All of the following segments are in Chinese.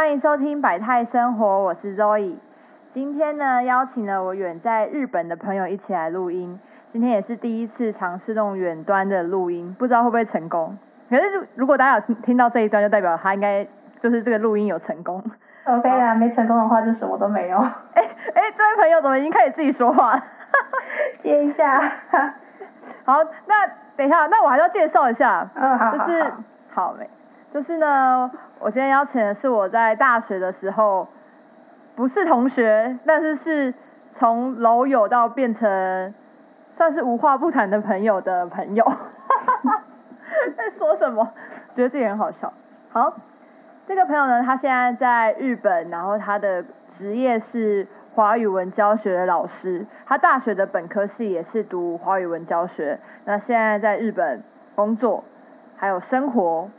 欢迎收听百态生活，我是 Zoe。今天呢，邀请了我远在日本的朋友一起来录音。今天也是第一次尝试这种远端的录音，不知道会不会成功。可是如果大家有听听到这一段，就代表他应该就是这个录音有成功。OK 啦，没成功的话就什么都没有。哎哎，这位朋友怎么已经开始自己说话了？接一下。好，那等一下，那我还要介绍一下，嗯，好就是好好没，就是呢，我今天邀请的是我在大学的时候不是同学，但是是从楼友到变成算是无话不谈的朋友的朋友。在说什么？觉得自己很好笑。好，这个朋友呢，他现在在日本，然后他的职业是华语文教学的老师。他大学的本科系也是读华语文教学，那现在在日本工作，还有生活。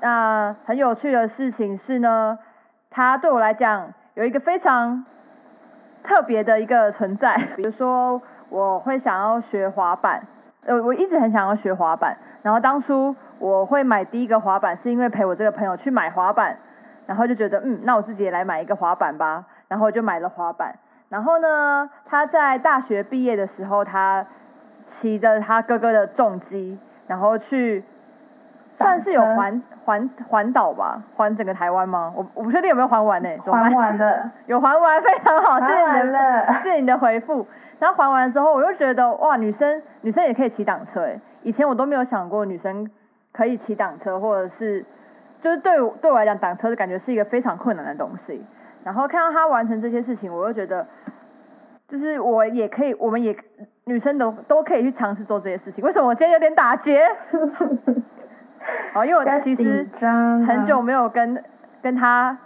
那很有趣的事情是呢，他对我来讲有一个非常特别的一个存在，比如说我会想要学滑板，呃，我一直很想要学滑板，然后当初我会买第一个滑板是因为陪我这个朋友去买滑板，然后就觉得嗯，那我自己也来买一个滑板吧，然后就买了滑板。然后呢，他在大学毕业的时候，他骑着他哥哥的重机，然后去算是有挡车环环环岛吧，环整个台湾吗？我我不确定有没有环完呢、怎么办还完了，有还完，非常好，谢谢你的，谢谢你的回复。然后还完之后，我就觉得哇，女生女生也可以骑挡车哎，以前我都没有想过女生可以骑挡车，或者是就是对我对我来讲，挡车的感觉是一个非常困难的东西。然后看到她完成这些事情，我就觉得，就是我也可以，我们也女生都都可以去尝试做这些事情。为什么我今天有点打结？好，因为我其实很久没有跟跟他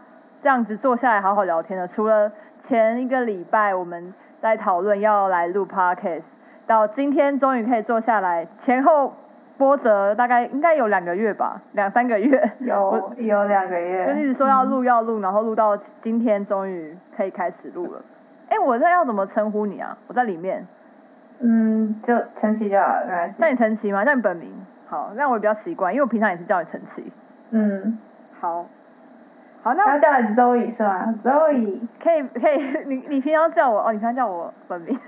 这样子坐下来好好聊天了。除了前一个礼拜我们在讨论要来录 podcast，到今天终于可以坐下来，前后波折大概应该有两个月吧，两三个月。有有两个月就，一直说要录要录，然后录到今天终于可以开始录了。哎、我这要怎么称呼你啊？我在里面，嗯，就陈奇就好了，没关系。叫你陈奇吗？叫你本名？好，那我也比较习惯，因为我平常也是叫你陈奇。嗯，好，好，那我叫你 Zoe 是吗？Zoe，可以可以，你你平常叫我哦，你平常叫我本名，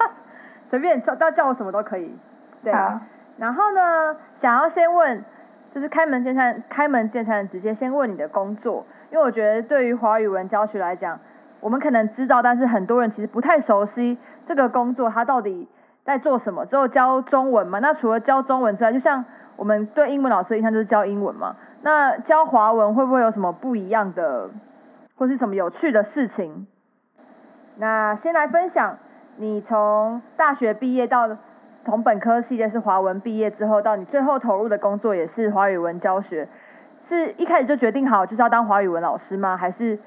随便叫叫叫我什么都可以。对，好，然后呢，想要先问，就是开门见山，开门见山直接先问你的工作，因为我觉得对于华语文教学来讲，我们可能知道，但是很多人其实不太熟悉这个工作，它到底在做什么。只有教中文嘛？那除了教中文之外，就像我们对英文老师的印象就是教英文嘛，那教华文会不会有什么不一样的，或是什么有趣的事情？那先来分享，你从大学毕业到从本科系列是华文毕业之后，到你最后投入的工作也是华语文教学，是一开始就决定好就是要当华语文老师吗？还是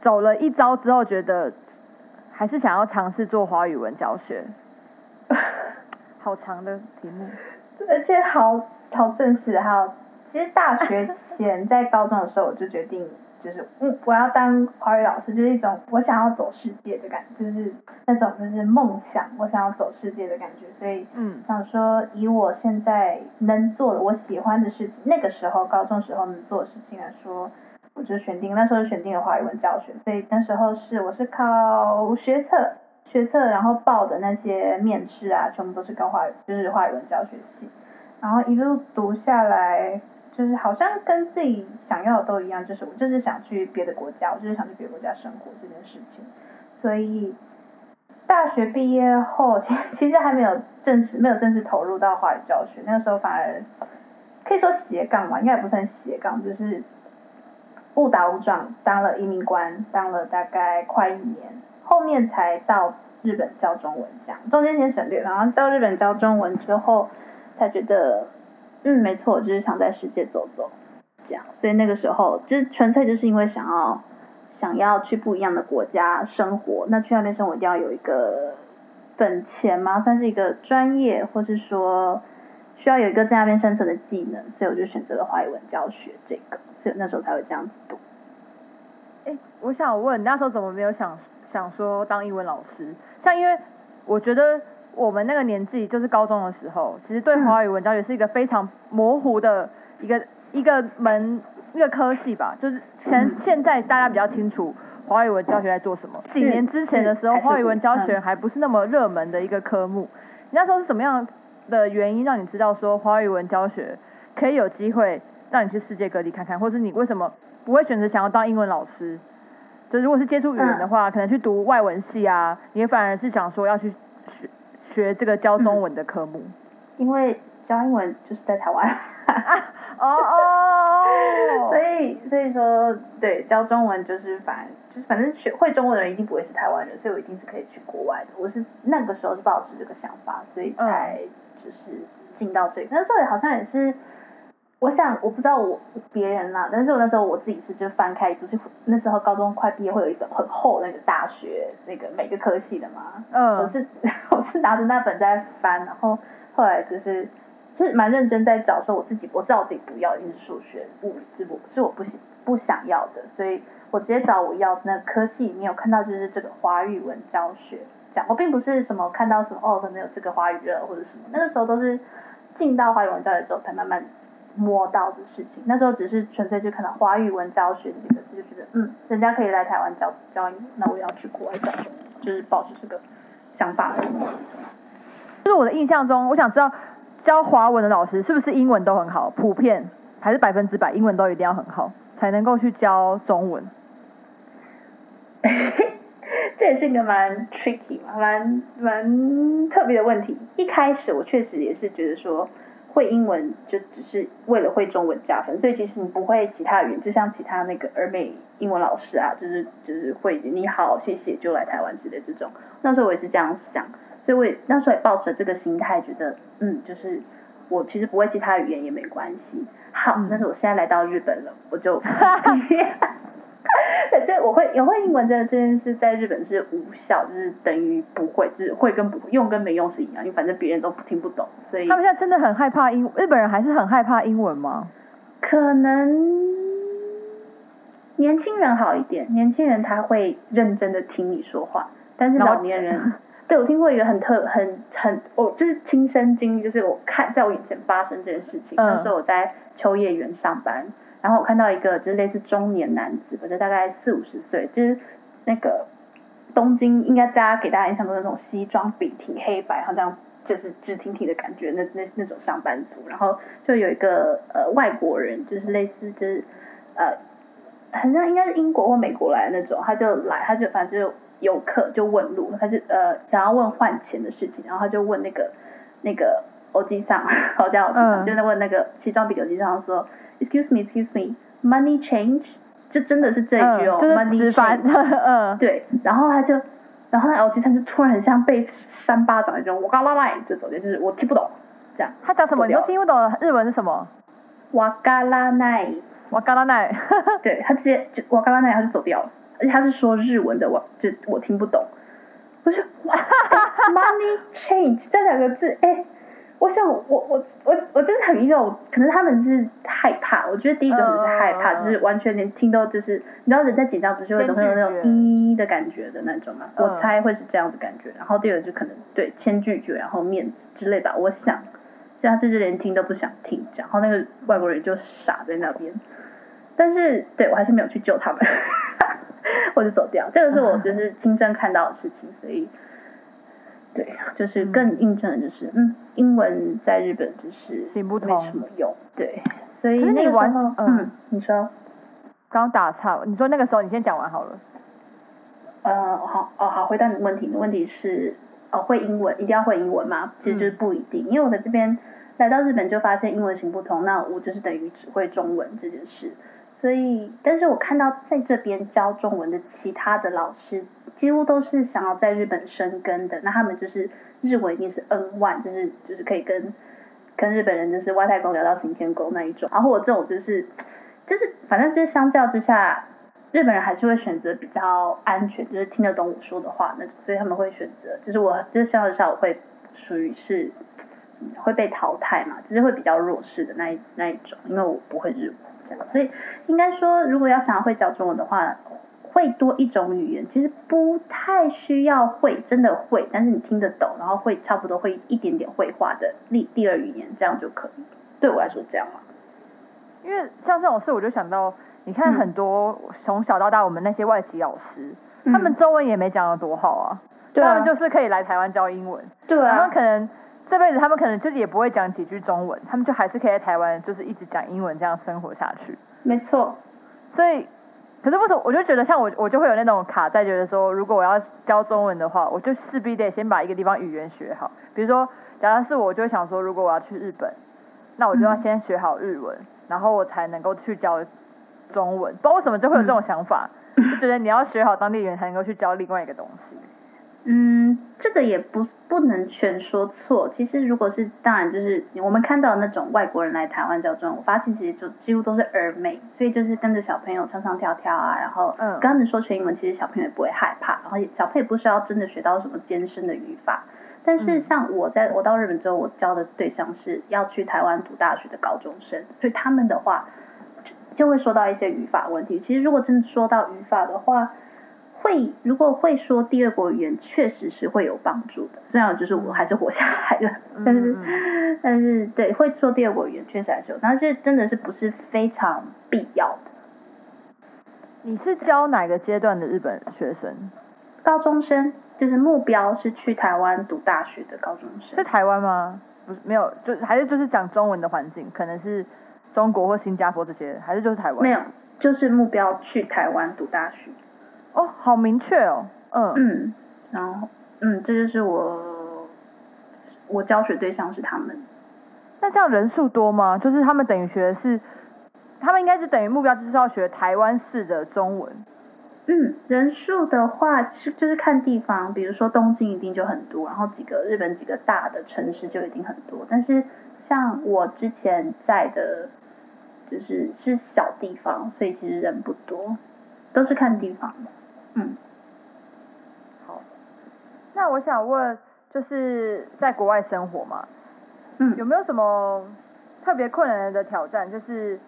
走了一遭之后觉得还是想要尝试做华语文教学？好长的题目，而且好好正式，还有，其实大学前在高中的时候我就决定，就是嗯，我要当华语老师，就是一种我想要走世界的感觉，就是那种就是梦想，我想要走世界的感觉，所以嗯。想说以我现在能做的我喜欢的事情，那个时候高中时候能做的事情来说，我就选定那时候就选定了华语文教学，所以那时候是我是考学测。学测，然后报的那些面试啊，全部都是跟华语，就是华语文教学系。然后一路读下来，就是好像跟自己想要的都一样，就是我就是想去别的国家，我就是想去别的国家生活这件事情。所以大学毕业后，其其实还没有正式没有正式投入到华语教学，那个时候反而可以说斜杠嘛，应该也不算斜杠，就是误打误撞当了移民官，当了大概快一年，后面才到日本教中文这样，中间先省略，然后到日本教中文之后，才觉得，嗯，没错，就是想在世界走走，这样，所以那个时候就是纯粹就是因为想要想要去不一样的国家生活，那去那边生活一定要有一个本钱嘛，算是一个专业，或是说需要有一个在那边生存的技能，所以我就选择了华语文教学这个，所以那时候才会这样子读。哎、我想问，那时候怎么没有想想说当英文老师？像因为我觉得我们那个年纪，就是高中的时候，其实对华语文教学是一个非常模糊的一个一个门一个科系吧，就是现现在大家比较清楚华语文教学在做什么。几年之前的时候，华语文教学还不是那么热门的一个科目。你那时候是什么样的原因让你知道说华语文教学可以有机会让你去世界各地看看，或是你为什么不会选择想要当英文老师？就如果是接触语言的话，可能去读外文系啊，也反而是想说要去学学这个教中文的科目。因为教英文就是在台湾。哦哦所以所以说，对教中文就是反就是反正学会中文的人一定不会是台湾人，所以我一定是可以去国外的。我是那个时候是抱持这个想法，所以才就是进到这个。那时候也好像也是，我想我不知道我别人啦，但是我那时候我自己是就翻开，就是那时候高中快毕业会有一本很厚的那个大学那个每个科系的嘛，嗯我嗯是 我是拿着那本在翻，然后后来就是就是蛮认真在找，说我自己我知道我自己不要一定是数学、物理是我是我不喜不想要的，所以我直接找我要那个科系里面有看到就是这个华语文教学讲，我并不是什么看到什么哦可能有这个华语热或者什么，那个时候都是进到华语文教学之后才慢慢摸到的事情，那时候只是纯粹就看到华语文教学这个字就觉得嗯人家可以来台湾教教英文，那我也要去国外教，就是保持这个想法而已。就是我的印象中，我想知道教华文的老师是不是英文都很好，普遍还是百分之百英文都一定要很好，才能够去教中文。这也是一个蛮 tricky，蛮蛮特别的问题。一开始我确实也是觉得说，会英文就只是为了会中文加分，所以其实你不会其他语言，就像其他那个儿美英文老师啊，就是就是会你好谢谢就来台湾之类这种。那时候我也是这样想，所以我也那时候也抱着这个心态，觉得嗯，就是我其实不会其他语言也没关系。好，嗯但是我现在来到日本了，我就。对，这我会也会英文，真的这件事在日本是无效，就是等于不会，就是会跟不会，用跟没用是一样，因为反正别人都听不懂，所以他们现在真的很害怕英，日本人还是很害怕英文吗？可能年轻人好一点，年轻人他会认真的听你说话，但是老年人，对我听过一个很特很很，我就是亲身经历，就是我看在我眼前发生这件事情，嗯那时候我在秋叶原上班，然后我看到一个就是类似中年男子，我就大概四五十岁，就是那个东京应该大家给大家印象中的那种西装笔挺黑白，好像就是直挺挺的感觉，那那那种上班族，然后就有一个呃外国人，就是类似就是呃好像应该是英国或美国来的那种，他就来，他就反正就游客就问路，他就呃想要问换钱的事情，然后他就问那个那个欧基桑，好像欧基上，嗯。就在问那个西装笔挺欧基上说，Excuse me, excuse me, money change，就真的是这一句哦，嗯，就是 money，change。嗯，对，然后他就，然后那 L 机上就突然很像被扇巴掌那种，我嘎啦啦就走掉，就是我听不懂，这样，他讲什么你都听不懂，日文是什么？哇嘎啦奈，我嘎拉奈，对他直接就哇嘎啦奈他就走掉了，而且他是说日文的，我就我听不懂，我就哇、哎 money change 这两个字，哎。我想我，我我我我真的很一种，可能他们是害怕。我觉得第一个只是害怕，嗯就是完全连听都就是，你知道人在紧张不是会总会有那种先拒绝咦的感觉的那种嘛？嗯我猜会是这样的感觉。然后第二个就可能对先拒绝，然后面之类吧。我想，所以他就是连听都不想听，这样然后那个外国人就傻在那边。但是对我还是没有去救他们，我就走掉。这个是我就是亲身看到的事情，所以。对，就是更印证的就是，嗯，英文在日本就是行不通没什么用，对，所以那个时候嗯嗯，你说，刚打岔，你说那个时候你先讲完好了。呃，好，哦，好，回答你的问题，你的问题是，哦，会英文一定要会英文吗？其实就是不一定，因为我在这边来到日本就发现英文行不通，那我就是等于只会中文这件事。所以，但是我看到在这边教中文的其他的老师，几乎都是想要在日本生根的。那他们就是日文一定是 N one，就是就是可以跟跟日本人就是外太空聊到行天宫那一种。然后我这种就是就是反正就是相较之下，日本人还是会选择比较安全，就是听得懂我说的话那种，所以他们会选择，就是我就是相较之下我会属于是会被淘汰嘛，就是会比较弱势的那一那一种，因为我不会日文这样，所以应该说如果要想要会讲中文的话。会多一种语言，其实不太需要会，真的会，但是你听得懂，然后会差不多会一点点绘画的第第二语言，这样就可以。对我来说这样嘛。因为像这种事，我就想到，你看嗯很多从小到大，我们那些外籍老师，嗯他们中文也没讲的多好啊，对啊他们就是可以来台湾教英文，对然后啊，可能这辈子他们可能就也不会讲几句中文，他们就还是可以在台湾就是一直讲英文这样生活下去。没错，所以，可是为什么我就觉得像我，我就会有那种卡在，觉得说，如果我要教中文的话，我就势必得先把一个地方语言学好。比如说，假如是我，就会想说，如果我要去日本，那我就要嗯先学好日文，然后我才能够去教中文。不知道为什么就会有这种想法，就觉得你要学好当地语言才能够去教另外一个东西。嗯，这个也不不能全说错。其实如果是当然就是我们看到那种外国人来台湾教中文，我发现其实就几乎都是耳美，所以就是跟着小朋友唱唱跳跳啊，然后嗯跟他们说全英文，其实小朋友也不会害怕，然后也小朋友不需要真的学到什么艰深的语法。但是嗯像我在我到日本之后，我教的对象是要去台湾读大学的高中生，所以他们的话就就会说到一些语法问题。其实如果真的说到语法的话，会如果会说第二国语言，确实是会有帮助的。虽然就是我还是活下来了，但是、嗯 但是对会说第二国语言确实还是有，但是真的是不是非常必要的。你是教哪个阶段的日本学生？高中生就是目标是去台湾读大学的高中生是，台湾吗？不是，没有，就还是就是讲中文的环境，可能是中国或新加坡这些，还是就是台湾？没有，就是目标去台湾读大学。哦，好明确哦。嗯，嗯，然后嗯，这就是我我教学对象是他们。那这样人数多吗？就是他们等于学的是，他们应该是等于目标就是要学台湾式的中文。嗯，人数的话是就是看地方，比如说东京一定就很多，然后几个日本几个大的城市就一定很多。但是像我之前在的，就是是小地方，所以其实人不多，都是看地方的。嗯，好，那我想问，就是在国外生活嘛，嗯有没有什么特别困难的挑战？就是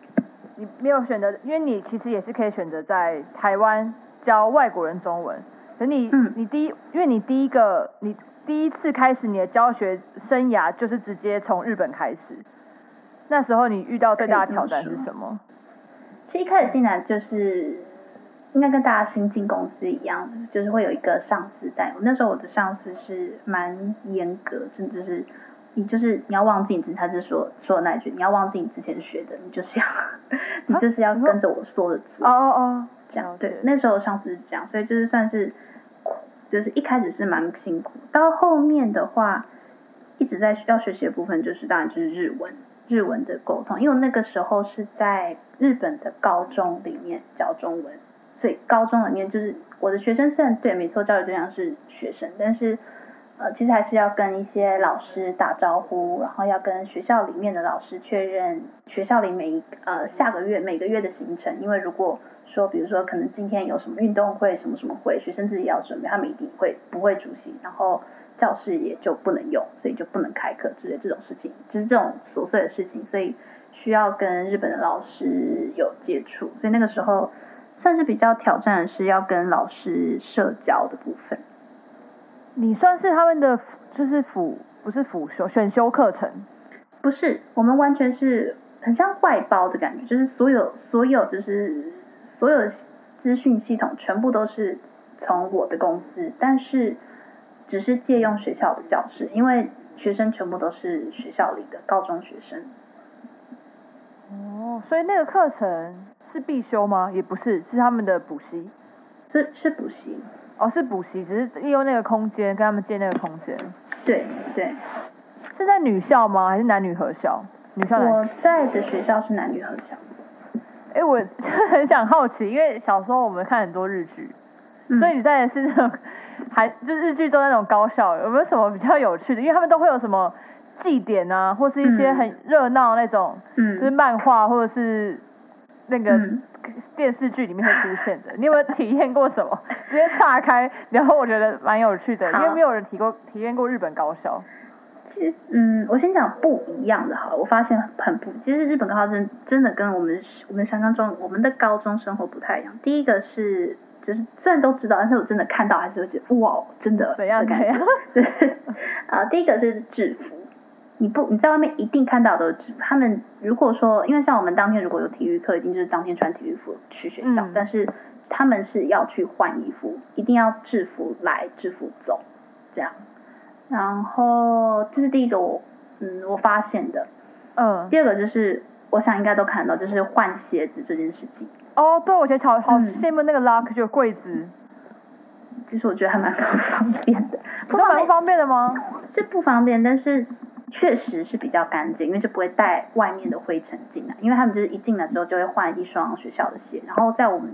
你没有选择，因为你其实也是可以选择在台湾教外国人中文，等你、嗯你第一，因为你第一个你第一次开始你的教学生涯就是直接从日本开始，那时候你遇到最大的挑战是什么？其实一开始进来就是应该跟大家新进公司一样，就是会有一个上司带我。那时候我的上司是蛮严格，甚至是你就是你要忘记你之前他是说说的那一句，你要忘记你之前学的，你就是要 你就是要跟着我说的做。哦哦哦，这样对，那时候上司是这样，所以就是算是，就是一开始是蛮辛苦，到后面的话，一直在需要学习的部分就是当然就是日文，日文的沟通，因为我那个时候是在日本的高中里面教中文，所以高中里面就是我的学生虽然对没错，教育对象是学生，但是呃其实还是要跟一些老师打招呼，然后要跟学校里面的老师确认学校里每一呃下个月每个月的行程，因为如果说比如说可能今天有什么运动会什么什么会，学生自己要准备，他们一定会不会出席，然后教室也就不能用，所以就不能开课之类这种事情，就是这种琐碎的事情，所以需要跟日本的老师有接触，所以那个时候算是比较挑战的是要跟老师社交的部分。你算是他们的辅就是辅不是辅修选修课程，不是，我们完全是很像外包的感觉，就是所有所有就是所有的资讯系统全部都是从我的公司，但是只是借用学校的教室，因为学生全部都是学校里的高中学生。哦，所以那个课程是必修吗？也不是，是他们的补习。是是补习，哦，是补习，只是利用那个空间跟他们借那个空间。对对，是在女校吗？还是男女合校？女校男我？在的学校是男女合校。哎、我 很想好奇，因为小时候我们看很多日剧，嗯所以你在的是那种还就是日剧中那种高校，有没有什么比较有趣的？因为他们都会有什么祭典啊，或是一些嗯很热闹那种，就是嗯漫画或者是那个嗯，电视剧里面会出现的。你有没有体验过什么？直接岔开，然后我觉得蛮有趣的，因为好没有人体过体验过日本高校。其实嗯，我先讲不一样的好了，我发现很不，其实日本高校真真的跟我们我们想象中我们的高中生活不太一样。第一个是就是虽然都知道，但是我真的看到还是会觉得哇，真的怎样怎样 对啊，第一个是制服，你不你在外面一定看到的。他们如果说，因为像我们当天如果有体育课，一定就是当天穿体育服去学校，嗯但是他们是要去换衣服，一定要制服来制服走，这样。然后这是第一个我嗯我发现的，嗯，第二个就是我想应该都看到，就是换鞋子这件事情。哦，对，我觉得好好嗯羡慕那个 lock 就有柜子，其实我觉得还蛮不 方便的，不是蛮不方便的吗？是不方便，但是确实是比较干净，因为就不会带外面的灰尘进来。因为他们就是一进来之后就会换一双学校的鞋，然后在我们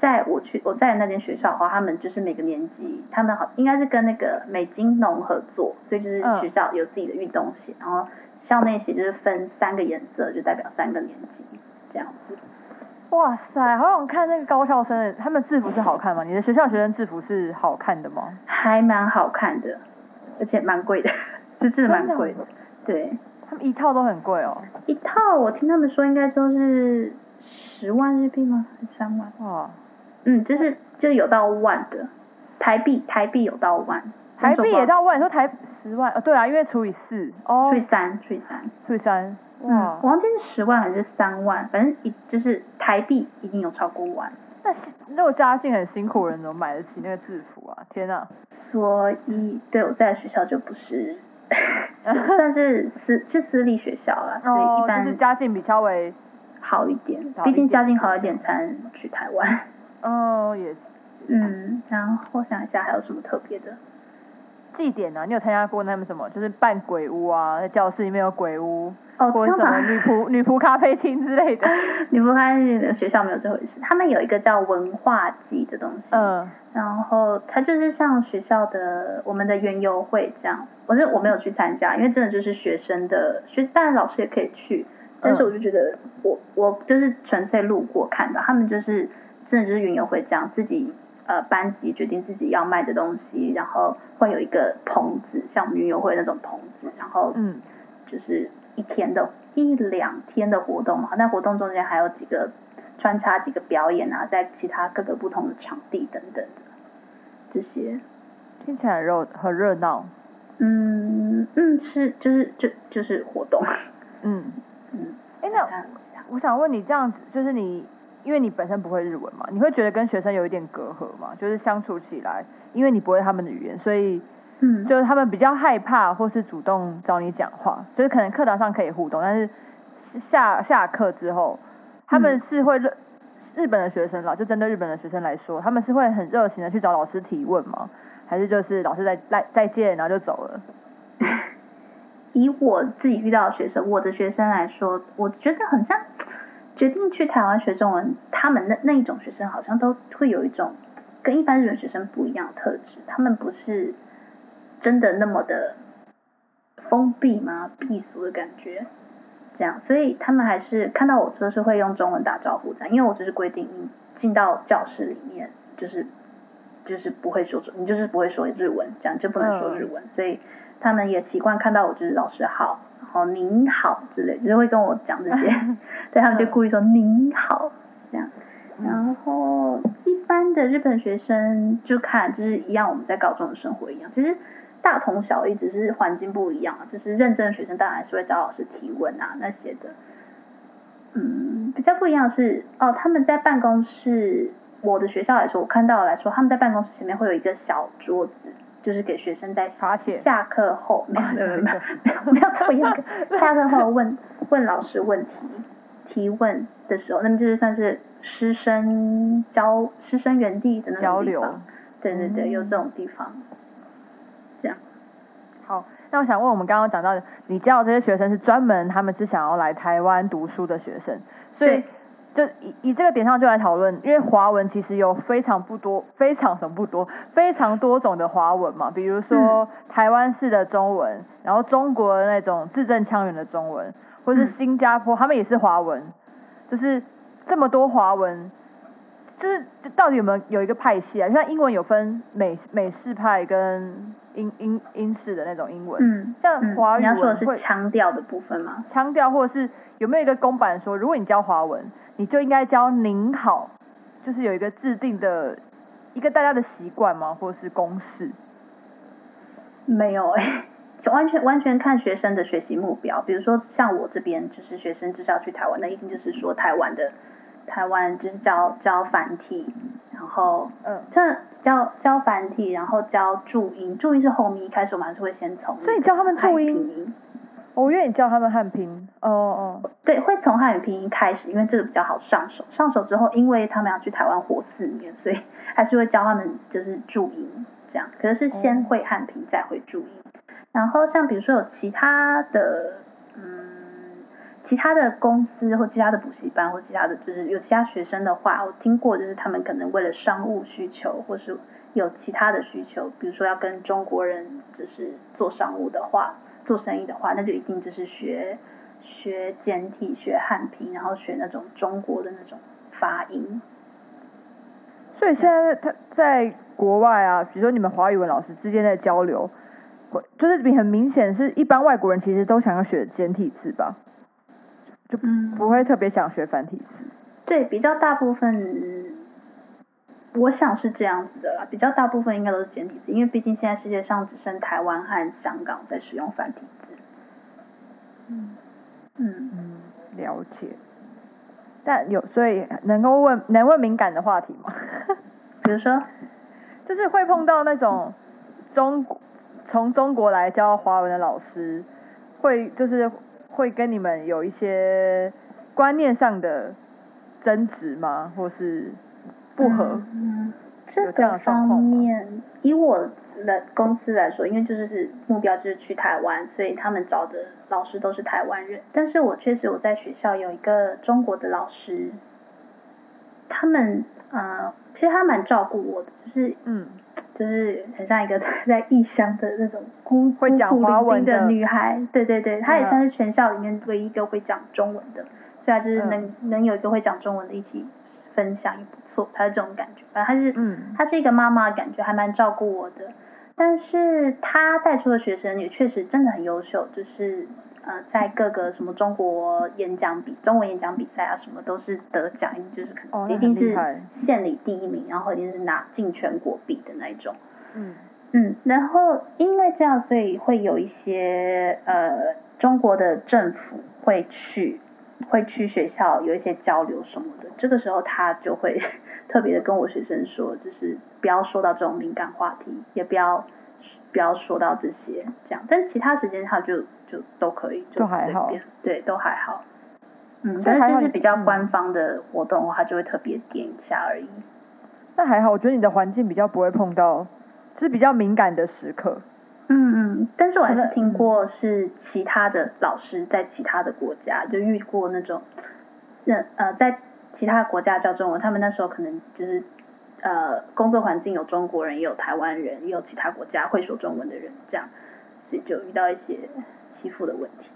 在我去我在的那间学校的话，他们就是每个年级，他们好应该是跟那个美津浓合作，所以就是嗯学校有自己的运动鞋，然后校内鞋就是分三个颜色，就代表三个年级这样子。哇塞，好想看那个高校生的，他们制服是好看吗？你的学校学生制服是好看的吗？还蛮好看的，而且蛮贵的，就真的蛮贵的。对，他们一套都很贵哦。一套我听他们说应该都是十万日币吗？还是三万？哇，嗯，就是就有到万的，台币台币有到万，台币也到到万，你说台十万？哦，对啊，因为除以四，哦除，以三除以三，除以三，嗯，哇，我忘记是十万还是三万，反正一就是台币一定有超过万，那是如果家境很辛苦的人怎么买得起那个制服啊？天哪！所以对我在的学校就不是。算是私是私立学校啦，所以哦一，般就是家境比较为，好一点，好一点毕竟家境好一点才能去台湾。哦，也是。嗯，然后想一下还有什么特别的？祭典啊，你有参加过他们什么？就是扮鬼屋啊，在教室里面有鬼屋，哦，或者什么女仆女仆咖啡厅之类的。你不看学校没有这回事，他们有一个叫文化祭的东西，嗯然后它就是像学校的我们的园游会这样，我是我没有去参加，因为真的就是学生的学，当然老师也可以去，但是我就觉得我我就是纯粹路过看到，他们就是真的就是园游会这样，自己呃班级决定自己要卖的东西，然后会有一个棚子，像我们园游会那种棚子，然后嗯。就是一天的一两天的活动嘛，那活动中间还有几个穿插几个表演啊，在其他各个不同的场地等等的这些，听起来热很热闹。嗯嗯是就是就就是活动，嗯，嗯，哎，那我想问你，这样子就是你，因为你本身不会日文嘛，你会觉得跟学生有一点隔阂嘛？就是相处起来，因为你不会他们的语言，所以嗯就是他们比较害怕，或是主动找你讲话，就是可能课堂上可以互动，但是下下课之后，他们嗯是会热日本的学生啦，就针对日本的学生来说，他们是会很热情的去找老师提问吗？还是就是老师再来再见，然后就走了？以我自己遇到的学生，我的学生来说，我觉得很像决定去台湾学中文，他们那那一种学生好像都会有一种跟一般日本学生不一样的特质，他们不是真的那么的封闭吗？避俗的感觉，这样，所以他们还是看到我就是会用中文打招呼这样，因为我就是规定你进到教室里面就是就是不会说，你就是不会说日文，这样就不能说日文，所以他们也习惯看到我就是老师好，然后您好之类，就是会跟我讲这些，对他们就故意说您好这样。然后一般的日本学生就看就是一样，我们在高中的生活一样，其实大同小异，只是环境不一样啊。就是认真的学生当然还是会找老师提问啊那些的。嗯，比较不一样是哦，他们在办公室，我的学校来说，我看到来说，他们在办公室前面会有一个小桌子，就是给学生在下课后没有没有没有没有这么严格，下课后 问问老师问题提问的时候，那么就是算是师生交师生园地的那种交流。地方。对对对，嗯。有这种地方。这样，好，那我想问，我们刚刚讲到的，你教的这些学生是专门他们是想要来台湾读书的学生，所以就以以这个点上就来讨论，因为华文其实有非常不多、非常什么不多、非常多种的华文嘛，比如说台湾式的中文，然后中国的那种字正腔圆的中文，或是嗯新加坡他们也是华文，就是这么多华文。就是到底有没有有一个派系啊？像英文有分美美式派跟英英英式的那种英文，嗯，像嗯华语你要说的是腔调的部分吗？腔调，或者是有没有一个公版说，如果你教华文，你就应该教您好，就是有一个制定的一个大家的习惯吗？或者是公式？没有哎、就 完全完全看学生的学习目标。比如说像我这边，就是学生就是要去台湾，那一定就是说台湾的台湾就是教教繁体，然后嗯，这教教繁体，然后教注音，注音是后面一开始我们还是会先从所以你教他们注音我愿意教他们汉拼。哦哦，对，会从汉语拼音开始，因为这个比较好上手。上手之后，因为他们要去台湾活四年，所以还是会教他们就是注音这样。可是是先会汉拼，再会注音。然后像比如说有其他的，嗯，其他的公司或其他的补习班或其他的就是有其他学生的话，我听过就是他们可能为了商务需求，或是有其他的需求，比如说要跟中国人就是做商务的话。做生意的话，那就一定就是学学简体、学汉拼，然后学那种中国的那种发音。所以现在他在国外啊，比如说你们华语文老师之间的交流，会就是很明显是一般外国人其实都想要学简体字吧，就嗯，不会特别想学繁体字。对，比较大部分，我想是这样子的啦。比较大部分应该都是简体字，因为毕竟现在世界上只剩台湾和香港在使用繁体字。嗯嗯，嗯，了解。但有所以能够问能问敏感的话题吗？比如说，就是会碰到那种中从中国来教华文的老师，会就是会跟你们有一些观念上的争执吗？或是不合？嗯，这个方面，以我的公司来说，因为就是是目标就是去台湾，所以他们找的老师都是台湾人。但是我确实我在学校有一个中国的老师，他们呃，其实他蛮照顾我的，就是嗯，就是很像一个 在异乡的那种孤孤伶仃的的女孩。对对对，她也嗯算是全校里面唯一一个会讲中文的，所以她就是嗯能、能有一个会讲中文的一起分享也不错，她是这种感觉。反正她是嗯她是一个妈妈的，感觉还蛮照顾我的。但是她带出的学生也确实真的很优秀，就是呃，在各个什么中国演讲比、中文演讲比赛啊，什么都是得奖，就是可能一定是县里第一名，然后一定是拿进全国比的那一种。嗯嗯，然后因为这样，所以会有一些呃中国的政府会去会去学校有一些交流什么的，这个时候他就会 特别的跟我学生说，就是不要说到这种敏感话题，也不要不要说到这些这样，但其他时间他就就都可以，就都还好，对，都还好。嗯，但是就是比较嗯官方的活动的话，他就会特别点一下而已。那还好，我觉得你的环境比较不会碰到，是比较敏感的时刻。嗯嗯，但是我还是听过是其他的老师在其他的国家就遇过那种，那呃在其他国家教中文，他们那时候可能就是呃工作环境有中国人，也有台湾人，也有其他国家会说中文的人，这样，所以就遇到一些欺负的问题。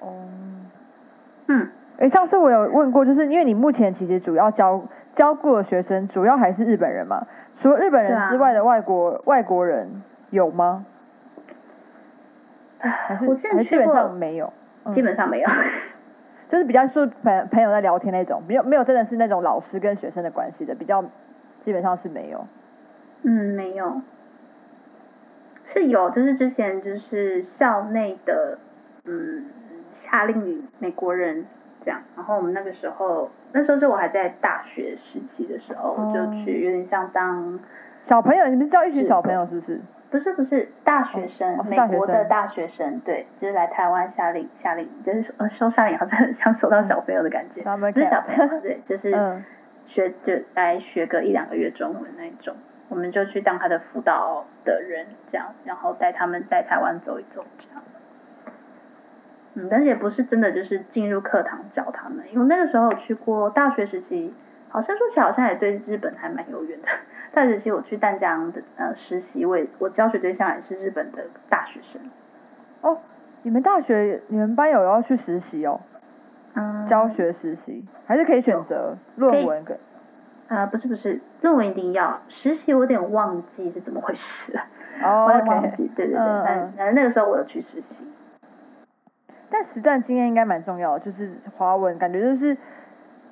哦。嗯，诶，上次我有问过，就是因为你目前其实主要教教过的学生，主要还是日本人嘛？除了日本人之外的外国、外国人有吗？还是还是基本上过，没有？嗯基本上没有。就是比较是朋朋友在聊天那种，没有没有真的是那种老师跟学生的关系的，比较基本上是没有。嗯，没有，是有，就是之前就是校内的，嗯，夏令营美国人这样，然后我们那个时候，那时候是我还在大学时期的时候，我就哦去有点像当，小朋友，你们是教一群小朋友是不是？不是不是大学生，美国的大学生，对，就是来台湾夏令夏令营，就是呃收夏令营好像很 像收到小朋友的感觉不是小朋友，对，就是。嗯，学就来学个一两个月中文那一种，我们就去当他的辅导的人，这样，然后带他们在台湾走一走，这样。嗯，但是也不是真的就是进入课堂教他们，因为那个时候有去过大学时期，好像说起来好像也对日本还蛮有缘的。大学时期我去淡江的呃实习，我也我教学对象也是日本的大学生。哦，你们大学你们班有要去实习哦？嗯，教学实习还是可以选择论文跟啊、不是不是，论文一定要，实习我有点忘记是怎么回事了。哦 忘记，对对对，嗯反嗯反正那个时候我有去实习，但实战经验应该蛮重要的，就是华文感觉就是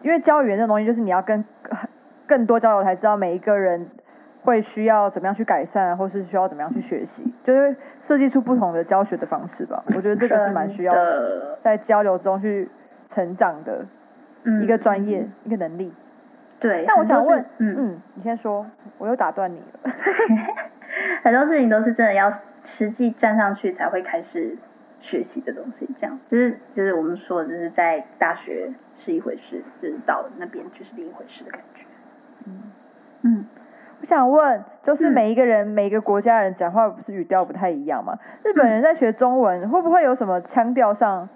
因为教语言这种东西，就是你要跟更 更多交流才知道每一个人会需要怎么样去改善，或是需要怎么样去学习，就是设计出不同的教学的方式吧。我觉得这个是蛮需要的在交流中去成长的嗯一个专业、一个能力。对。但我想问，嗯，嗯，你先说，我又打断你了。很多事情都是真的要实际站上去才会开始学习的东西，这样就是就是我们说的，就是在大学是一回事，就是到那边就是另一回事的感觉。嗯嗯，我想问，就是嗯每一个人、每一个国家人讲话不是语调不太一样吗？日本嗯人在学中文，会不会有什么腔调上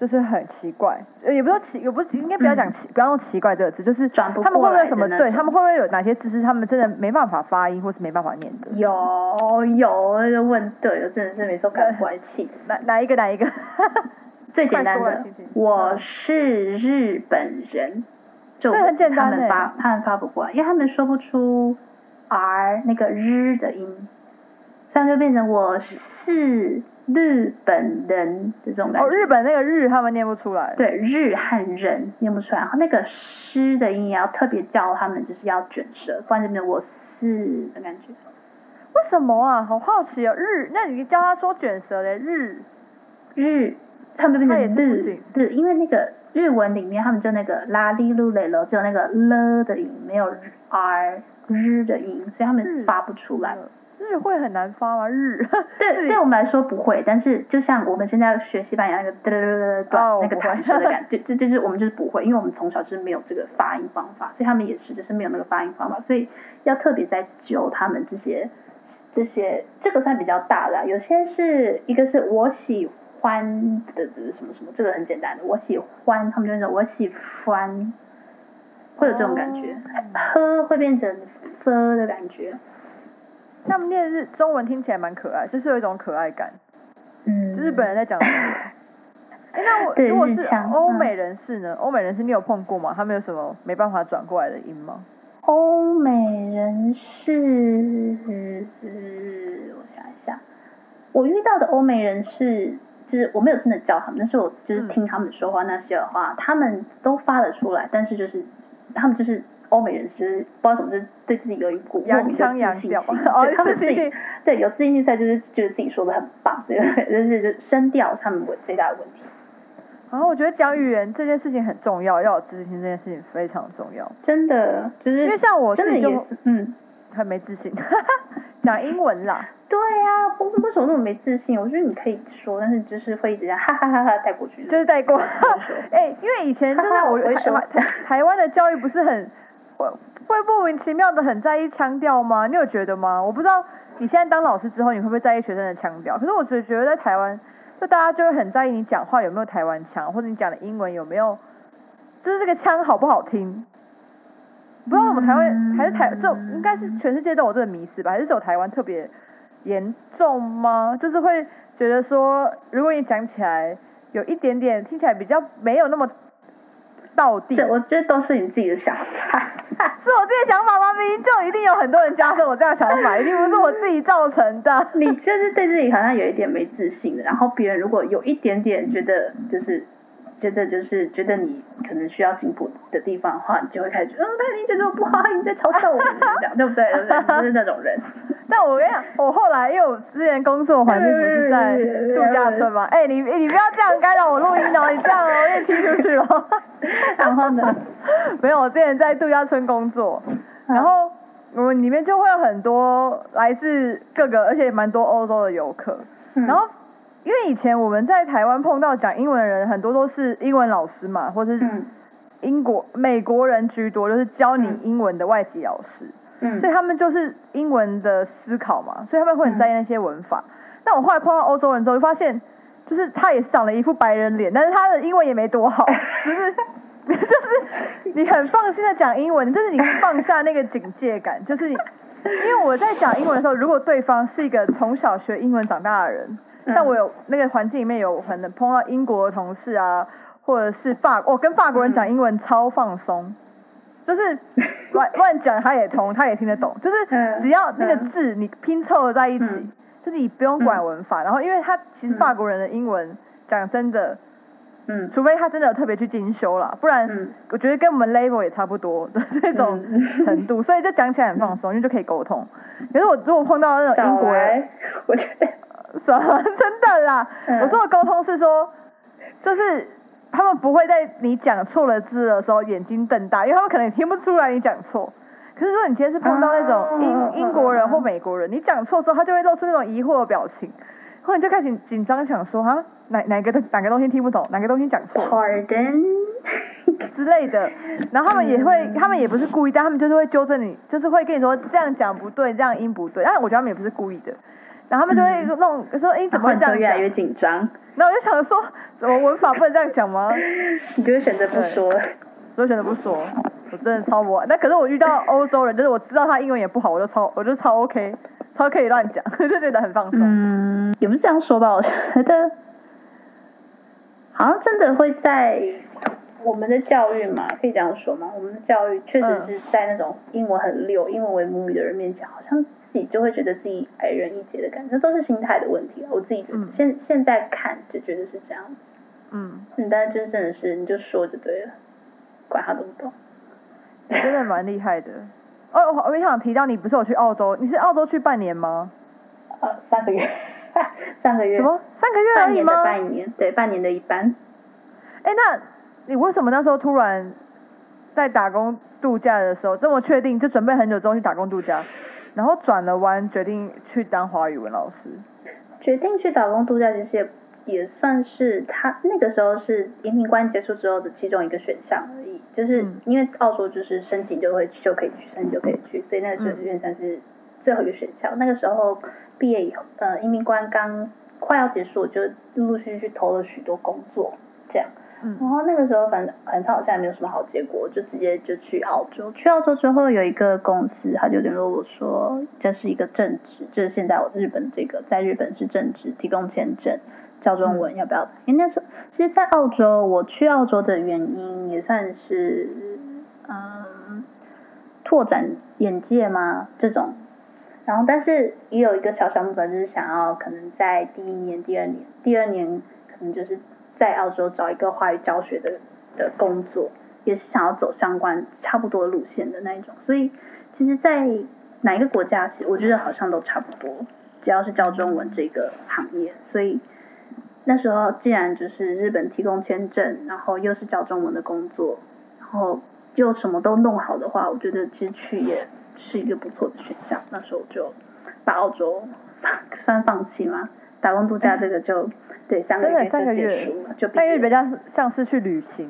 就是很奇怪？呃，也不是说奇，也不是应该不要讲奇，不要用奇怪这个词，就是他们会不会有什么？对他们会不会有哪些字是他们真的没办法发音，或是没办法念的？有有，那就问对了，真的是每次都赶不过来气。哪哪一个哪一个？最简单的我嗯是日本人，就这很简单欸他们发他们发不过来，因为他们说不出 r 那个日的音，这样就变成我是日本人的这种感哦，觉。日本那个日他们念不出来。对日和人念不出来，然后那个诗的音也要特别教他们，就是要卷舌，不然就变成我是的感觉。为什么啊？好好奇哦。日，那你教他说卷舌的日，日，他们变成日日，因为那个日文里面他们就那个拉哩噜嘞了，只有那个了的音，没有 r 日的音，所以他们发不出来。日会很难发吗？日。对，对我们来说不会，但是就像我们现在学西班牙那个嘚嘚嘚嘚哦那个弹舌的感觉，这这就是我们就是不会，因为我们从小就是没有这个发音方法，所以他们也是就是没有那个发音方法，所以要特别在揪他们这些这些，这个算比较大的啊、有些是一个是我喜欢的的什么什么，这个很简单的，我喜欢，他们就那种我喜欢，会有这种感觉，呵会变成 f 的感觉，他们念日中文听起来蛮可爱，就是有一种可爱感，嗯，就日本人在讲中文。哎，那我如果是欧美人士呢？欧美人士你有碰过吗？他们有什么没办法转过来的音吗？欧美人士，我想一下，我遇到的欧美人士，就是我没有真的教他们，但是我就是嗯听他们说话那些的话，他们都发得出来，但是就是他们就是欧美人士，不知道怎么，就是对自己有一股莫洋腔洋调自信心，哦对他们自信心对有自信心在，就是觉得自己说的很棒，对，就 是就是声调他们最大的问题，然后我觉得讲语言这件事情很重要，要有自信这件事情非常重要。真的就是因为像我自己就嗯。很没自信，讲英文啦。对呀、我为什么那么没自信？我觉得你可以说，但是就是会一直这样哈哈哈哈带过去。就是带过。说哎、因为以前就是我我台湾的教育不是很会会莫名其妙的很在意腔调吗？你有觉得吗？我不知道你现在当老师之后，你会不会在意学生的腔调？可是我只觉得在台湾，就大家就会很在意你讲话有没有台湾腔，或者你讲的英文有没有，就是这个腔好不好听。不知道我们台湾还是台，这应该是全世界都有这个迷思吧？还是只有台湾特别严重吗？就是会觉得说，如果你讲起来有一点点听起来比较没有那么到底，这我觉得都是你自己的想法。是我自己的想法吗？明明就一定有很多人加深我这样的想法，一定不是我自己造成的。你就是对自己好像有一点没自信的，然后别人如果有一点点觉得就是觉得就是觉得你可能需要进步的地方的话，你就会开始觉得，嗯，那你觉得我不好，你在嘲笑我，这样 对不对？对不对？就是那种人。但我跟你讲，我后来因为我之前工作环境不是在度假村嘛，哎、你你不要这样干扰我录音哦，你这样哦，我给你踢出去了。然后呢？没有，我之前在度假村工作，然后我们里面就会有很多来自各个，而且蛮多欧洲的游客。嗯然后，因为以前我们在台湾碰到讲英文的人，很多都是英文老师嘛，或者是嗯英国、美国人居多，就是教你嗯英文的外籍老师。嗯所以他们就是英文的思考嘛，所以他们会很在意那些文法。但我后来碰到欧洲人之后，就发现，就是他也是长了一副白人脸，但是他的英文也没多好，就是 就是你很放心的讲英文，就是你放下那个警戒感，就是你，因为我在讲英文的时候，如果对方是一个从小学英文长大的人，嗯。像我有那个环境里面有可能碰到英国的同事啊，或者是法，我、跟法国人讲英文超放松。就是 乱乱讲他也通，他也听得懂，就是嗯只要那个嗯。字你拼凑在一起，嗯。就是你不用管文法。然后因为他其实嗯法国人的英文讲真的嗯。除非他真的有特别去精修啦，不然嗯。我觉得跟我们 level 也差不多 的这种嗯。程度，所以就讲起来很放松，因为就可以沟通。可是我如果碰到那种英少国人，我觉得什么真的啦，嗯我说的沟通是说，就是他们不会在你讲错了字的时候眼睛瞪大，因为他们可能也听不出来你讲错。可是如果你今天是碰到那种英、哦英国人或美国人，你讲错之后，他就会露出那种疑惑的表情，或者你就开始紧张，想说哈哪哪个哪个东西听不懂，哪个东西讲错了 pardon，之类的。然后他们也会，嗯他们也不是故意，但他们就是会纠正你，就是会跟你说这样讲不对，这样音不对。但是我觉得他们也不是故意的。然后他们就会弄说，哎、怎么会这样越来越紧张，然后我就想说，怎么文法不能这样讲吗？你就会选择不说。我就选择不说，我真的超不完。那可是我遇到欧洲人，就是我知道他英文也不好，我就超我就超 OK，超可以乱讲，就觉得很放松。嗯，也不是这样说吧，我觉得好像真的会在我们的教育嘛，可以这样说吗？我们的教育确实嗯是在那种英文很溜、英文为母语的人面前，好像自己就会觉得自己矮人一截的感觉，这都是心态的问题啊。我自己觉得，嗯现现在看就觉得是这样，嗯，嗯，但是真正的是你就说就对了，管他懂不懂。你真的蛮厉害的。哦，我想提到，你不是有去澳洲？你是澳洲去半年吗？呃，三个月，三个月什么？三个月而已半年的吗？半年，对，半年的一半。哎，那你为什么那时候突然在打工度假的时候这么确定，就准备很久之后去打工度假，然后转了弯，决定去当华语文老师？决定去打工度假，其实也也算是他那个时候是移民关结束之后的其中一个选项而已。就是嗯因为澳洲就是申请就会去就可以去，申请就可以去，所以那个就嗯有点像是最后一个选项。那个时候毕业以后，呃，移民关刚快要结束，我就陆陆续续投了许多工作，这样。嗯然后那个时候反正反正好像也没有什么好结果，就直接就去澳洲。去澳洲之后有一个公司，他就联络我说这是一个正职，就是现在我日本这个在日本是正职，提供签证教中文，要不要？因为那时候其实，在澳洲我去澳洲的原因也算是嗯拓展眼界吗？这种。然后，但是也有一个小小目标，就是想要可能在第一年、第二年、第二年，可能就是在澳洲找一个华语教学的的工作，也是想要走相关差不多路线的那一种。所以，其实，在哪一个国家，其实我觉得好像都差不多，只要是教中文这个行业。所以那时候既然就是日本提供签证，然后又是教中文的工作，然后又什么都弄好的话，我觉得其实去也是一个不错的选项。那时候就把澳洲 放算放弃吗？打工度假这个就对三个月三个月就毕三个月比较是像是去旅行。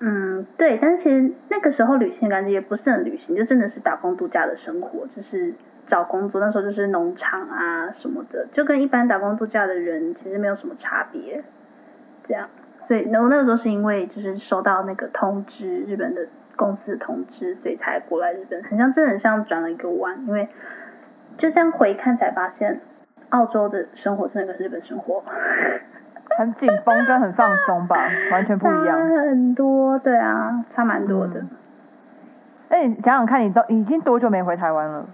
嗯，对，但是其实那个时候旅行感觉也不是很旅行，就真的是打工度假的生活，就是找工作。那时候就是农场啊什么的，就跟一般打工度假的人其实没有什么差别。这样，所以然后那个时候是因为就是收到那个通知，日本的公司的通知，所以才过来日本，很像真的很像转了一个弯，因为就这样回看才发现，澳洲的生活真的跟日本生活很紧绷跟很放松吧，完全不一样。差很多，对啊，差蛮多的。嗯哎、你想想看，你都已经多久没回台湾了？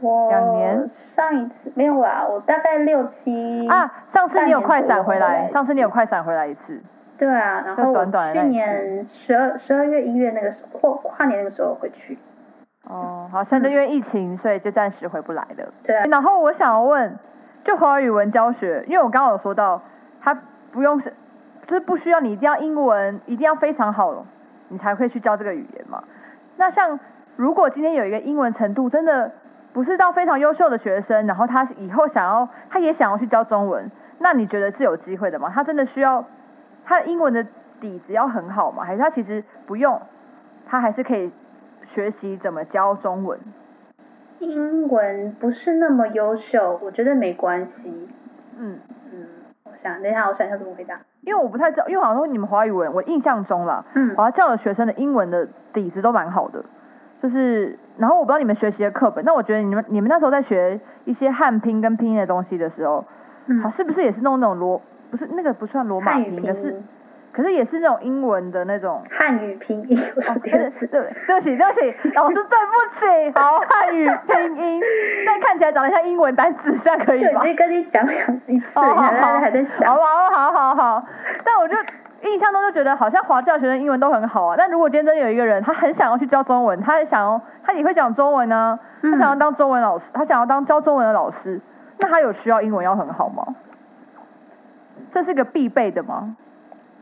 我两年上一次没有啊，我大概六七啊，上次你有快闪回来，上次你有快闪回来一次。对啊，然后短短的那一年十二十二月一月那个时候跨年那个时候回去，哦，好像就因为疫情，所以就暂时回不来了。对啊，然后我想要问，就华语文教学，因为我刚刚有说到，它不用是，就是不需要你一定要英文一定要非常好，你才会去教这个语言嘛。那像如果今天有一个英文程度真的不是到非常优秀的学生，然后他以后想要，他也想要去教中文，那你觉得是有机会的吗？他真的需要他英文的底子要很好吗？还是他其实不用，他还是可以学习怎么教中文？英文不是那么优秀，我觉得没关系。嗯。嗯，我想等一下，我想一下怎么回答。因为我不太知道，因为好像说你们华语文，我印象中啦，嗯我要教的学生的英文的底子都蛮好的，就是，然后我不知道你们学习的课本，那我觉得你们你们那时候在学一些汉拼跟拼音的东西的时候，嗯好，是不是也是弄那种罗，不是那个不算罗马拼，汉语拼可是音，可是也是那种英文的那种。汉语拼音，对对不起对不起，老师对不起，好 汉语拼音，但看起来长得像英文单词，这样可以吗就跟你讲两一次，哦，好你好，还在还在想。好好好好好，但我就印象中就觉得好像华教学生英文都很好啊。但如果今天真的有一个人，他很想要去教中文，他也想要，他也会讲中文呢、他想要当中文老师，他想要当教中文的老师，那他有需要英文要很好吗？这是个必备的吗？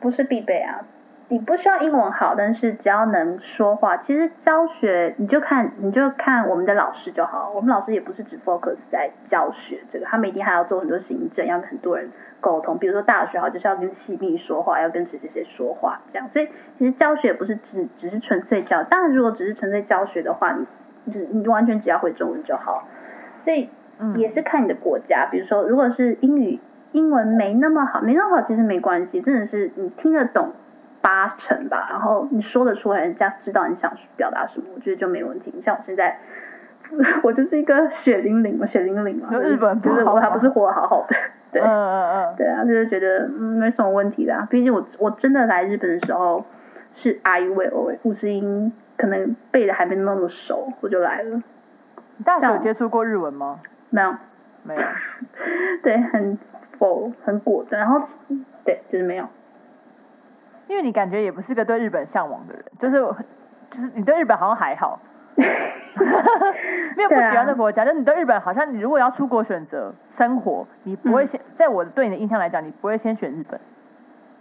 不是必备啊，你不需要英文好，但是只要能说话，其实教学你就看你就看我们的老师就好。我们老师也不是只 focus 在教学这个，他们一定还要做很多行政，要跟很多人沟通。比如说大学好，就是要跟系密说话，要跟谁谁谁说话这样。所以其实教学也不是只只是纯粹教，当然如果只是纯粹教学的话，你你你完全只要会中文就好。所以嗯也是看你的国家，比如说如果是英语英文没那么好，没那么好其实没关系，真的是你听得懂八成吧，然后你说得出来，人家知道你想表达什么，我觉得就没问题。你像我现在，我就是一个血淋淋嘛，血淋淋嘛，就日本就是不好吗我还不是活得好好的，对。嗯嗯嗯，对啊，就是觉得嗯没什么问题的、啊。毕竟我我真的来日本的时候是 I will 五十音可能背的还没那么熟，我就来了。你大学有接触过日文吗？没有，没有。对，很否很果断，然后对，就是没有。因为你感觉也不是个对日本向往的人，就是就是你对日本好像还好，没有不喜欢的国家，就是你对日本好像你如果要出国选择生活，你不会先、在我对你的印象来讲，你不会先选日本。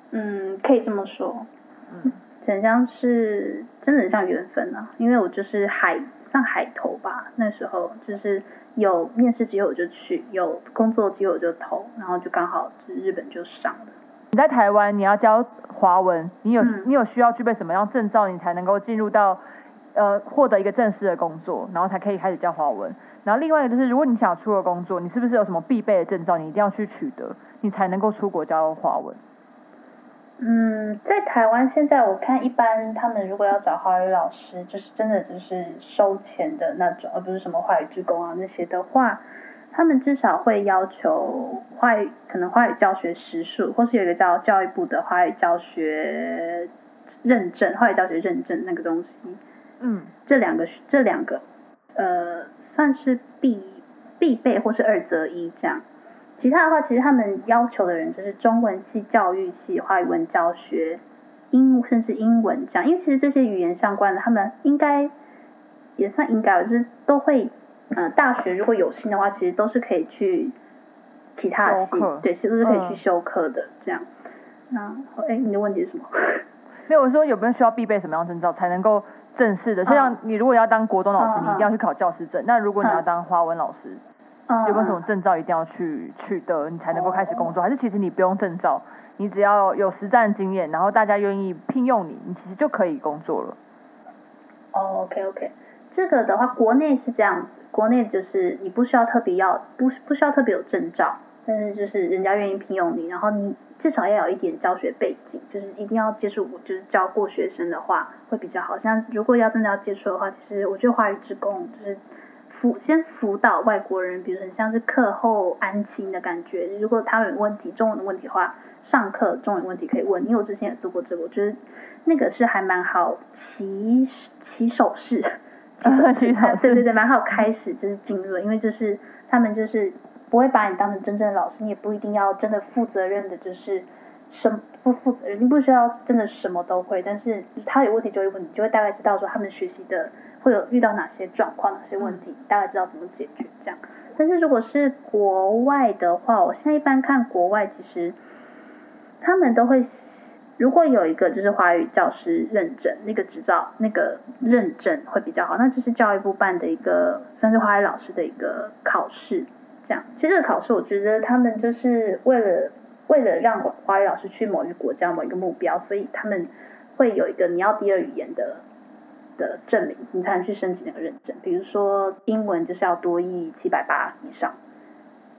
嗯，可以这么说，嗯，很像是真的很像缘分啊，因为我就是海像海投吧，那时候就是有面试机会我就去，有工作机会我就投，然后就刚好日本就上了。你在台湾你要教华文，你有、嗯你有需要具备什么样证照，你才能够进入到呃获得一个正式的工作，然后才可以开始教华文。然后另外一个就是，如果你想出国工作，你是不是有什么必备的证照，你一定要去取得，你才能够出国教华文？嗯，在台湾现在我看一般他们如果要找华语老师，就是真的就是收钱的那种，而不是什么华语职工啊那些的话，他们至少会要求华语可能华语教学时数，或是有一个叫教育部的华语教学认证，华语教学认证那个东西，嗯，这两个这两个呃算是必必备或是二择一这样。其他的话，其实他们要求的人就是中文系、教育系、华语文教学、英甚至英文这样，因为其实这些语言相关的，他们应该也算应该，就是都会，呃，大学如果有心的话，其实都是可以去其他的系对，其实都是可以去嗯修课的这样。那哎，你的问题是什么？没有我说有没有需要必备什么样的证照才能够正式的？就像你如果要当国中老师，嗯你一定要去考教师证。那如果你要嗯当华文老师，嗯有没有什么证照一定要去取得，你才能够开始工作？还是其实你不用证照，你只要有实战经验，然后大家愿意聘用你，你其实就可以工作了。哦，OK OK，这个的话，国内是这样子，国内就是你不需要特别要不不需要特别有证照，但是就是人家愿意聘用你，然后你至少要有一点教学背景，就是一定要接触过，就是教过学生的话会比较好。像如果要真的要接触的话，其实我觉得华语职工就是辅先辅导外国人，比如很像是课后安亲的感觉。如果他们有问题，中文的问题的话，上课中文问题可以问。因为我之前也做过这个，我觉得那个是还蛮好起起手式。起手式对对对，蛮好开始就是进入的，因为就是他们就是不会把你当成真正的老师，你也不一定要真的负责任的，就是什不负责任，你不需要真的什么都会，但是他有问题就会问你，就会大概知道说他们学习的会有遇到哪些状况、哪些问题，大概知道怎么解决这样。但是如果是国外的话，我现在一般看国外，其实他们都会，如果有一个就是华语教师认证那个执照，那个认证会比较好，那就是教育部办的一个算是华语老师的一个考试，这样。其实这个考试，我觉得他们就是为了为了让华语老师去某一个国家某一个目标，所以他们会有一个你要第二语言的的证明，你才能去申请那个认证。比如说英文就是要多译七百八以上，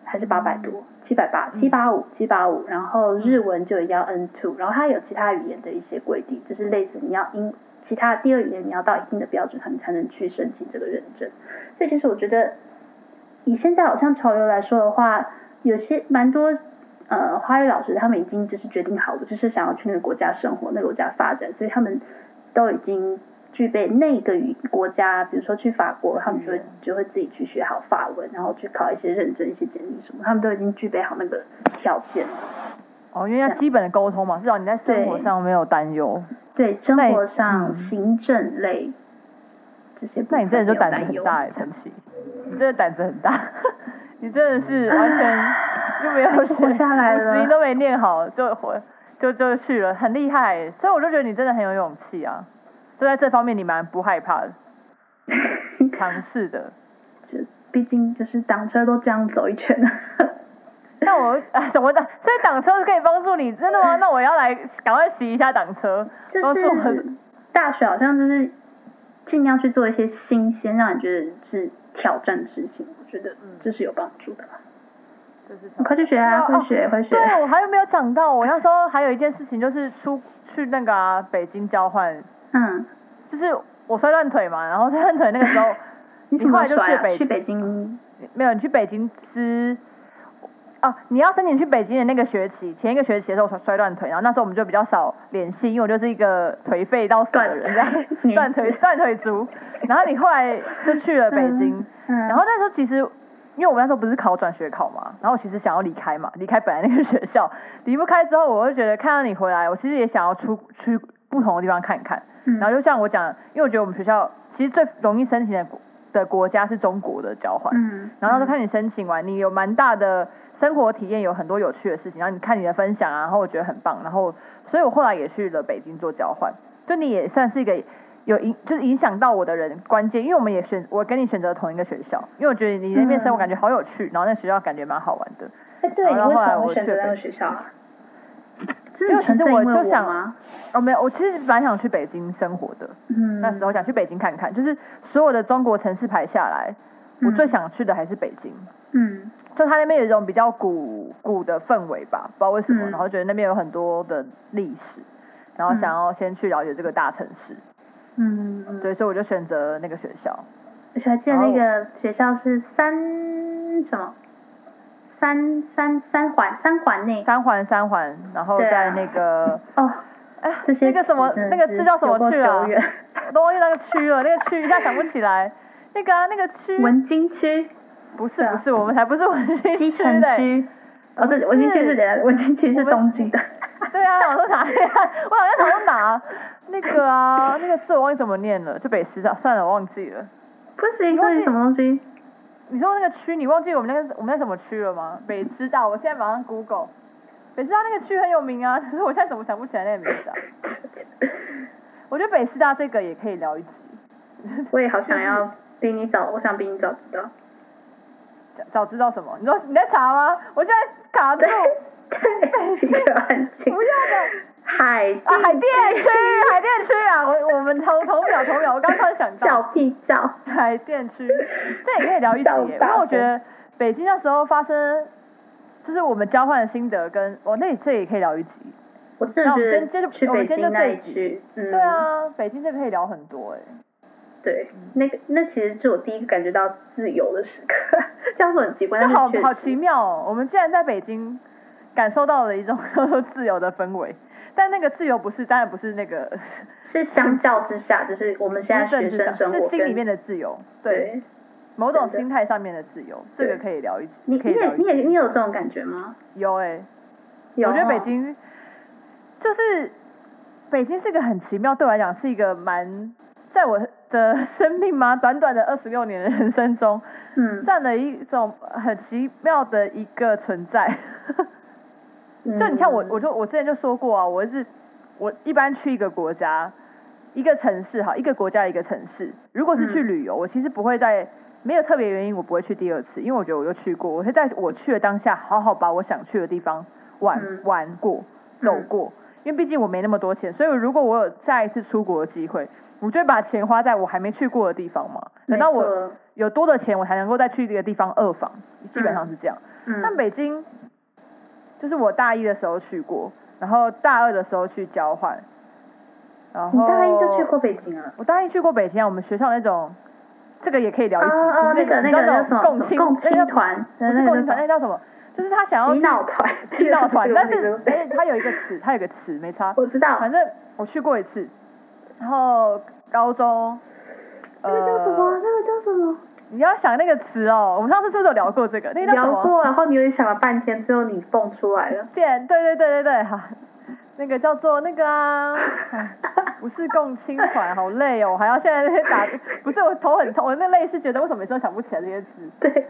还是八百多，七百八七八五七八五，然后日文就一定要 N two，然后它有其他语言的一些规定，就是类似你要英其他第二语言你要到一定的标准，你才能去申请这个认证。所以其实我觉得，以现在好像潮流来说的话，有些蛮多呃花语老师他们已经就是决定好了，就是想要去那个国家生活，那个国家发展，所以他们都已经具备那个语国家，比如说去法国，他们就会就会自己去学好法文，然后去考一些认证、一些简历什么，他们都已经具备好那个条件了。哦，因为要基本的沟通嘛，至少你在生活上没有担忧。对生活上、嗯行政类这些那你真的就胆子很大哎，陈奇，你真的胆子很大，你真的是完全 就没有学，活下来了五十音都没念好就回就就去了，很厉害欸。所以我就觉得你真的很有勇气啊，就在这方面你蛮不害怕的，尝试的。就毕竟就是挡车都这样走一圈了。那我啊什么的，所以挡车是可以帮助你，真的吗？那我要来赶快洗一下挡车，帮助我就是大学好像就是尽量去做一些新鲜，让你觉得是挑战的事情，我觉得嗯这是有帮助的啦。就是你快去学啊，哦快学，快学。对，我还有没有讲到？我那时候还有一件事情，就是出去那个、啊、北京交换，嗯，就是我摔断腿嘛，然后 摔断腿那个时候，你后来就？去北去北京？没有你去北京吃。哦，你要申请去北京的那个学期，前一个学期的时候我摔摔断腿，然后那时候我们就比较少联系，因为我就是一个颓废到死的人，这样女断腿断腿族。然后你后来就去了北京，嗯，然后那时候其实，因为我们那时候不是考转学考嘛，然后我其实想要离开嘛，离开本来那个学校，离不开之后，我就觉得看到你回来，我其实也想要出去不同的地方看一看。嗯。然后就像我讲，因为我觉得我们学校其实最容易申请的国的国家是中国的交换，嗯，然后就看你申请完，你有蛮大的生活体验，有很多有趣的事情，然后你看你的分享啊，然后我觉得很棒，然后所以我后来也去了北京做交换，就你也算是一个有影，就是影响到我的人关键，因为我们也选我跟你选择同一个学校，因为我觉得你那边生活感觉好有趣，然后那学校感觉蛮好玩的，哎，对，你然后后来我去了会选择那个学校啊？因为其实我就想啊？哦没有，我其实蛮想去北京生活的，嗯，那时候想去北京看看，就是所有的中国城市排下来，我最嗯想去的还是北京。嗯就它那边有一种比较古古的氛围吧，不知道为什么，嗯然后觉得那边有很多的历史，然后想要先去了解这个大城市，嗯嗯，对，所以我就选择那个学校。而且还记得那个学校是三什么？三三三环三环内三环三环，然后在那个，哦，哎、那个什么那个字叫什么去啊？我都忘记那个区了，那个区一下想不起来。那个啊，那个区文京区、不是不是，我们才不是文心西区嘞。城区。哦，对，文京区是是的，文京区是东京的。对啊，我说哪里啊？我好像想说哪那个啊，那个字我忘记怎么念了，就北师大，算了，我忘记了。不行，你忘记什么东西？你说那个区，你忘记我们那个我们在什么区了吗？北师大，我现在马上 Google，北师大那个区很有名啊，可是我现在怎么想不起来那个名字啊？我觉得北师大这个也可以聊一集，我也好想要比你早，我想比你早知道。早早知道什么？你说你在查吗？我现在卡住，不。要的海啊！海淀区，海淀区啊！我我们同同秒同秒，我刚突然想到，小屁叫。海淀区，这也可以聊一集耶，因为我觉得北京那时候发生，就是我们交换的心得跟哦，那这也可以聊一集。我真那我的觉们今天接着得去北我们今天就这一集对，啊，北京这可以聊很多哎。对，那个那其实是我第一个感觉到自由的时刻，这样说很奇怪，这好好奇妙哦！我们竟然在北京感受到了一种 自由的氛围，但那个自由不是，当然不是那个 是相较之下，就是我们现在学生生活是心里面的自由，对，对，某种心态上面的自由，这个可以聊一集，你你也。你也你有这种感觉吗？有哎、有我觉得北哦京就是北京是一个很奇妙，对我来讲是一个蛮在我的生命嘛，短短的二十六年的人生中，嗯，占了一种很奇妙的一个存在。嗯就你像我，我就我之前就说过啊，我是我一般去一个国家、一个城市哈，一个国家一个城市，如果是去嗯旅游，我其实不会在没有特别原因，我不会去第二次，因为我觉得我就去过，我会在我去的当下，好好把我想去的地方玩、嗯玩过、走嗯过。因为毕竟我没那么多钱，所以如果我有下一次出国的机会，我就会把钱花在我还没去过的地方嘛。等到我有多的钱，我才能够再去这个地方二访，基本上是这样。但嗯北京，就是我大一的时候去过，然后大二的时候去交换，然后你大一就去过北京啊？我大一去过北京啊，我们学校那种，这个也可以聊一起，就是那个那种共青团，不是共青团，那叫什么？就是他想要洗去脑团，洗脑团，但是对而且他有一个词，他有个词没差，我知道，反正我去过一次，然后高中？呃？你要想那个词哦，我们上次是不是有聊过这个？那个叫？聊过，然后你又想了半天，最后你蹦出来了。对对对对对对，哈，那个叫做那个啊，哎不是共青团，好累哦，我还要现在在打，不是我头很痛，我那累是觉得为什么每次都想不起来这些字？对，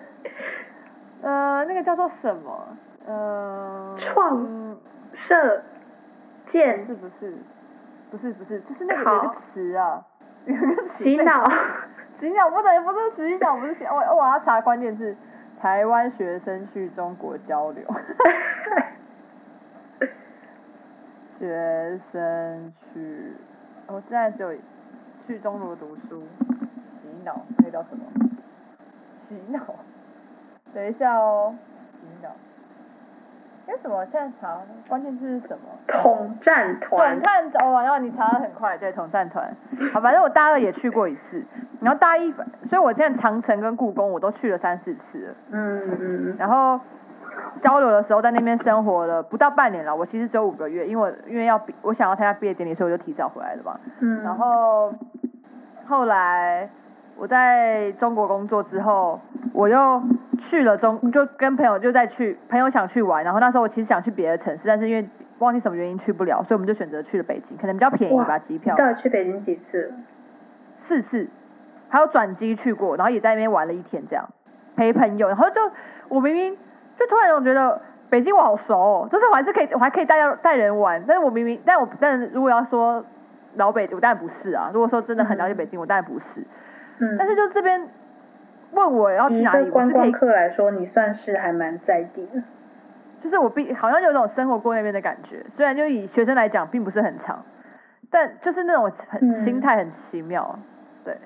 呃，那个叫做什么？呃，创嗯射不箭是不是不是不是，就是那个考有一个词啊，有一个词洗脑，洗脑不能不是洗脑，不是洗，我我要查关键字，台湾学生去中国交流，学生去，我现在只有去中国读书，洗脑那个叫什么？洗脑，等一下哦，洗脑，哎什么？现在查关键字是什么？统战团统，战哦，然后你查的很快，对，统战团。好，反正我大二也去过一次，然后大一，所以我现在长城跟故宫我都去了三四次了。嗯嗯嗯，然后交流的时候在那边生活了不到半年了，我其实只有五个月，因为我因为要，我想要参加毕业典礼，所以我就提早回来了嘛。嗯，然后后来我在中国工作之后，我又去了中，就跟朋友就在去，朋友想去玩，然后那时候我其实想去别的城市，但是因为忘记什么原因去不了，所以我们就选择去了北京，可能比较便宜吧，机票你到底去北京几次？四次，还有转机去过，然后也在那边玩了一天，这样陪朋友，然后就我明明就突然我觉得北京我好熟、哦，就是我还是可以，我还可以带带人玩，但是我明明，但我但是如果要说老北，我当然不是啊。如果说真的很了解北京，我当然不是。嗯，但是就这边问我要去哪里，个观光客来说，你算是还蛮在地的。就是我必好像有种生活过那边的感觉。虽然就以学生来讲，并不是很长，但就是那种很嗯心态很奇妙。对，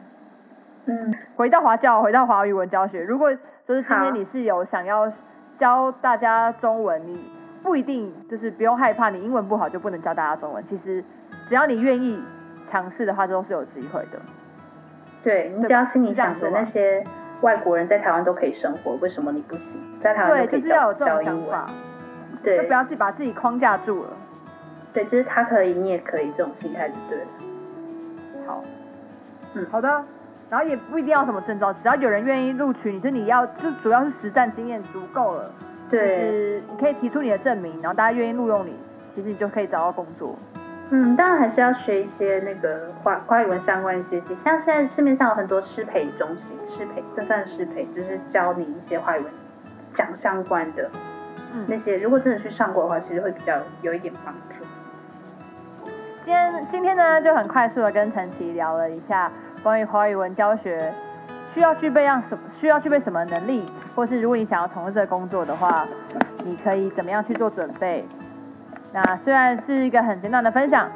嗯，回到华教，回到华语文教学，如果就是今好天你是有想要教大家中文，你不一定就是不用害怕，你英文不好就不能教大家中文。其实只要你愿意尝试的话，都是有机会的。对你只要心里想着那些外国人在台湾都可以生活，为什么你不行？在台湾对，都可以就是要有教这种想法，，就对不要自己把自己框架住了。对，就是他可以，你也可以，这种心态就对了。好，嗯好的。然后也不一定要什么证照，只要有人愿意录取你，就你要就主要是实战经验足够了，对就，是你可以提出你的证明，然后大家愿意录用你，其实你就可以找到工作。嗯，当然还是要学一些那个华华语文相关一些些，像现在市面上有很多师培中心，师培这算师培，就是教你一些华语文讲相关的那嗯，些，如果真的去上过的话，其实会比较有一点帮助。今天今天呢就很快速的跟陈琦聊了一下关于华语文教学需要具备样什么需要具备什么能力，或是如果你想要从事这个工作的话，你可以怎么样去做准备。那虽然是一个很简短的分享，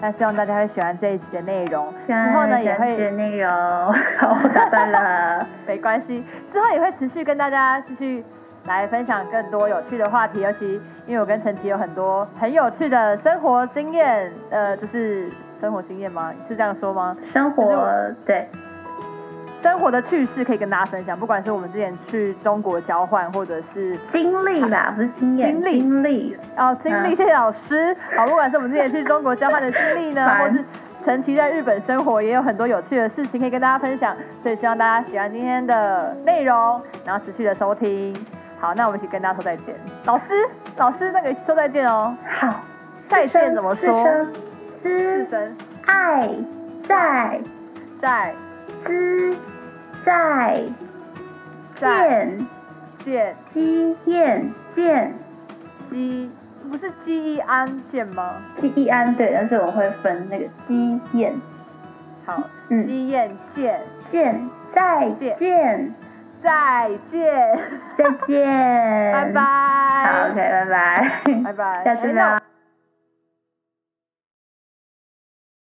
但希望大家会喜欢这一期的内容。之后呢也会内容，好，我打断了。没关系，之后也会持续跟大家继续来分享更多有趣的话题，尤其因为我跟陈琦有很多很有趣的生活经验，呃，就是生活经验吗？是这样说吗？生活对，生活的趣事可以跟大家分享，不管是我们之前去中国交换，或者是经历吧，不是经验，经历经历。哦经历，嗯谢谢老师。好，不管是我们之前去中国交换的经历呢，烦或是陈琦在日本生活，也有很多有趣的事情可以跟大家分享，所以希望大家喜欢今天的内容，然后持续的收听。好，那我们一起跟大家说再见。老师，老师，那个说再见哦。好，再见怎么说？四声四声爱在在之在再见见基燕见基，不是基一安见吗？基义安对，但是我会分那个基燕好，嗯基燕见，见再见见再见，再见，拜拜。好，OK，拜拜，拜拜。下次哎那呢。